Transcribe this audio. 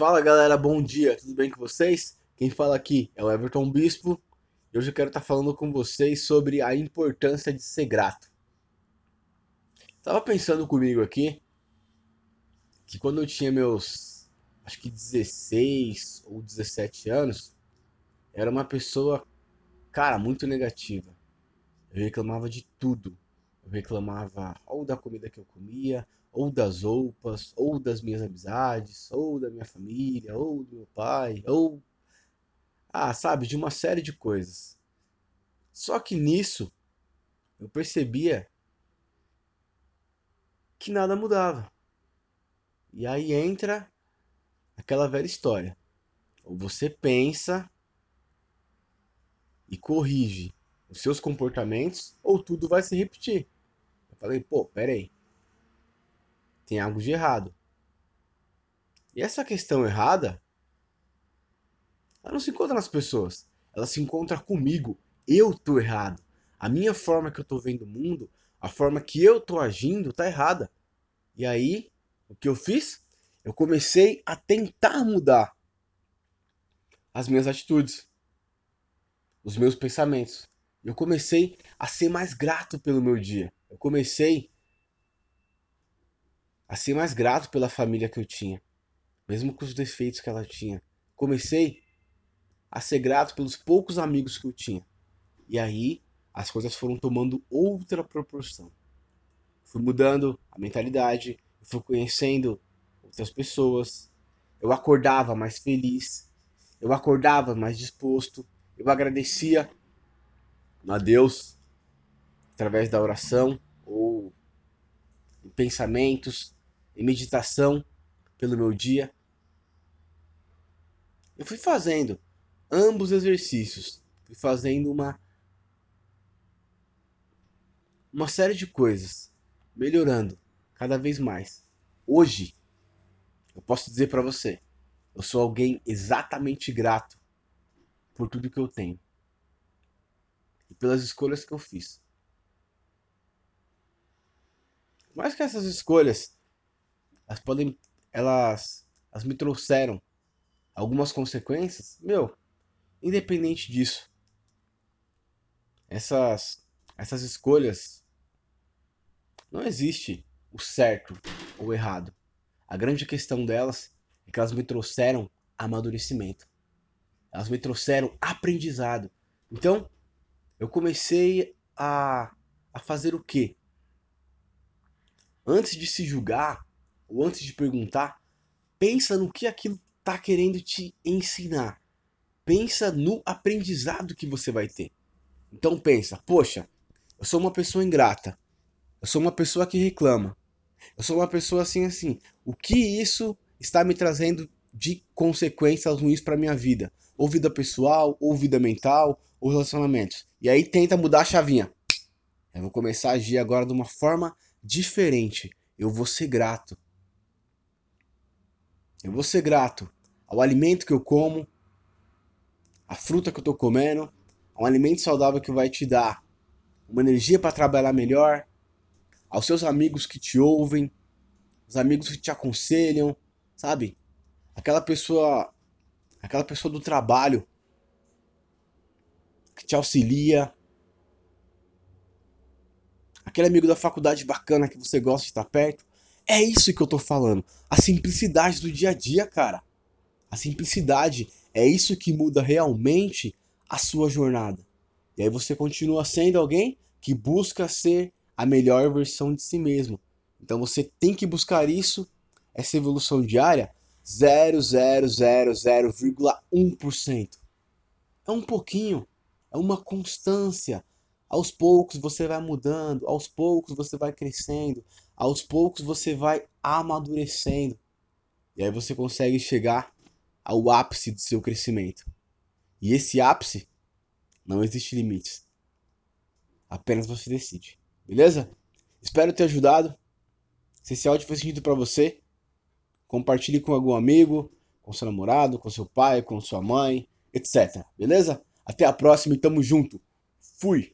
Fala galera, bom dia, tudo bem com vocês? Quem fala aqui é o Everton Bispo e hoje eu quero estar falando com vocês sobre a importância de ser grato. Tava pensando comigo aqui que quando eu tinha meus acho que 16 ou 17 anos, era uma pessoa, cara, muito negativa. Eu reclamava de tudo. Eu reclamava ou da comida que eu comia, ou das roupas, ou das minhas amizades, ou da minha família, ou do meu pai, ou. Ah, sabe, de uma série de coisas. Só que nisso eu percebia que nada mudava. E aí entra aquela velha história. Ou você pensa e corrige os seus comportamentos, ou tudo vai se repetir. Falei, pô, peraí tem algo de errado. E essa questão errada, ela não se encontra nas pessoas, ela se encontra comigo. Eu tô errado. A minha forma que eu tô vendo o mundo, a forma que eu tô agindo, tá errada. E aí, o que eu fiz? Eu comecei a tentar mudar as minhas atitudes, os meus pensamentos. Eu comecei a ser mais grato pelo meu dia. Eu comecei a ser mais grato pela família que eu tinha, mesmo com os defeitos que ela tinha. Comecei a ser grato pelos poucos amigos que eu tinha. E aí as coisas foram tomando outra proporção. Fui mudando a mentalidade, fui conhecendo outras pessoas. Eu acordava mais feliz, eu acordava mais disposto, eu agradecia a Deus através da oração ou pensamentos, em meditação pelo meu dia. Eu fui fazendo ambos exercícios, fui fazendo uma uma série de coisas, melhorando cada vez mais. Hoje, eu posso dizer para você, eu sou alguém exatamente grato por tudo que eu tenho e pelas escolhas que eu fiz. Mais que essas escolhas elas podem. Elas, elas me trouxeram algumas consequências. Meu, independente disso, essas, essas escolhas não existe o certo ou o errado. A grande questão delas é que elas me trouxeram amadurecimento. Elas me trouxeram aprendizado. Então, eu comecei a, a fazer o quê? Antes de se julgar, ou antes de perguntar, pensa no que aquilo está querendo te ensinar. Pensa no aprendizado que você vai ter. Então pensa, poxa, eu sou uma pessoa ingrata. Eu sou uma pessoa que reclama. Eu sou uma pessoa assim assim. O que isso está me trazendo de consequências ruins para minha vida? Ou vida pessoal, ou vida mental, ou relacionamentos. E aí tenta mudar a chavinha. Eu vou começar a agir agora de uma forma diferente. Eu vou ser grato. Eu vou ser grato ao alimento que eu como, à fruta que eu estou comendo, a um alimento saudável que vai te dar uma energia para trabalhar melhor, aos seus amigos que te ouvem, os amigos que te aconselham, sabe? Aquela pessoa, aquela pessoa do trabalho que te auxilia, aquele amigo da faculdade bacana que você gosta de estar perto. É isso que eu tô falando. A simplicidade do dia a dia, cara. A simplicidade é isso que muda realmente a sua jornada. E aí você continua sendo alguém que busca ser a melhor versão de si mesmo. Então você tem que buscar isso, essa evolução diária, 0,000,1%. É um pouquinho, é uma constância. Aos poucos você vai mudando, aos poucos você vai crescendo, aos poucos você vai amadurecendo. E aí você consegue chegar ao ápice do seu crescimento. E esse ápice não existe limites. Apenas você decide. Beleza? Espero ter ajudado. Se esse áudio fez sentido para você, compartilhe com algum amigo, com seu namorado, com seu pai, com sua mãe, etc. Beleza? Até a próxima e tamo junto. Fui!